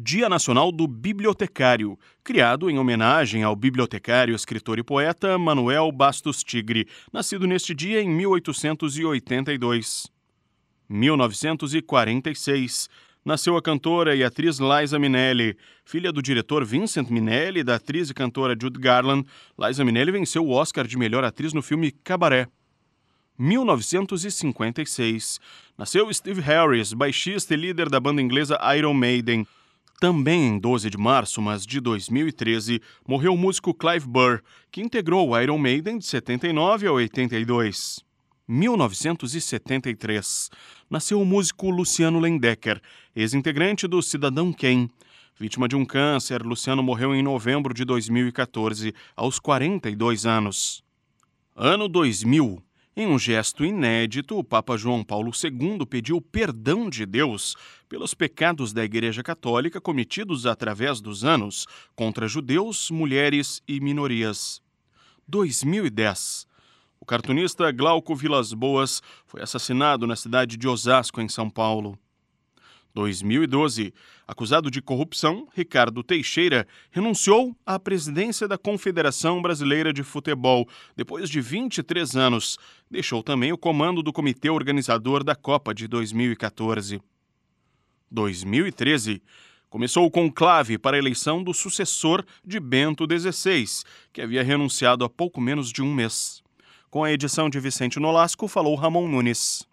Dia Nacional do Bibliotecário, criado em homenagem ao bibliotecário, escritor e poeta Manuel Bastos Tigre, nascido neste dia em 1882. 1946. Nasceu a cantora e atriz Liza Minnelli. Filha do diretor Vincent Minnelli e da atriz e cantora Judy Garland, Liza Minnelli venceu o Oscar de melhor atriz no filme Cabaré. 1956. Nasceu Steve Harris, baixista e líder da banda inglesa Iron Maiden. Também em 12 de março, mas de 2013, morreu o músico Clive Burr, que integrou o Iron Maiden de 79 a 82. 1973. Nasceu o músico Luciano Lendecker, ex-integrante do Cidadão Kane. Vítima de um câncer, Luciano morreu em novembro de 2014, aos 42 anos. Ano 2000. Em um gesto inédito, o Papa João Paulo II pediu perdão de Deus pelos pecados da Igreja Católica cometidos através dos anos contra judeus, mulheres e minorias. 2010. O cartunista Glauco Vilas Boas foi assassinado na cidade de Osasco, em São Paulo. 2012. Acusado de corrupção, Ricardo Teixeira renunciou à presidência da Confederação Brasileira de Futebol depois de 23 anos. Deixou também o comando do comitê organizador da Copa de 2014. 2013. Começou o conclave para a eleição do sucessor de Bento XVI, que havia renunciado há pouco menos de um mês. Com a edição de Vicente Nolasco, falou Ramon Nunes.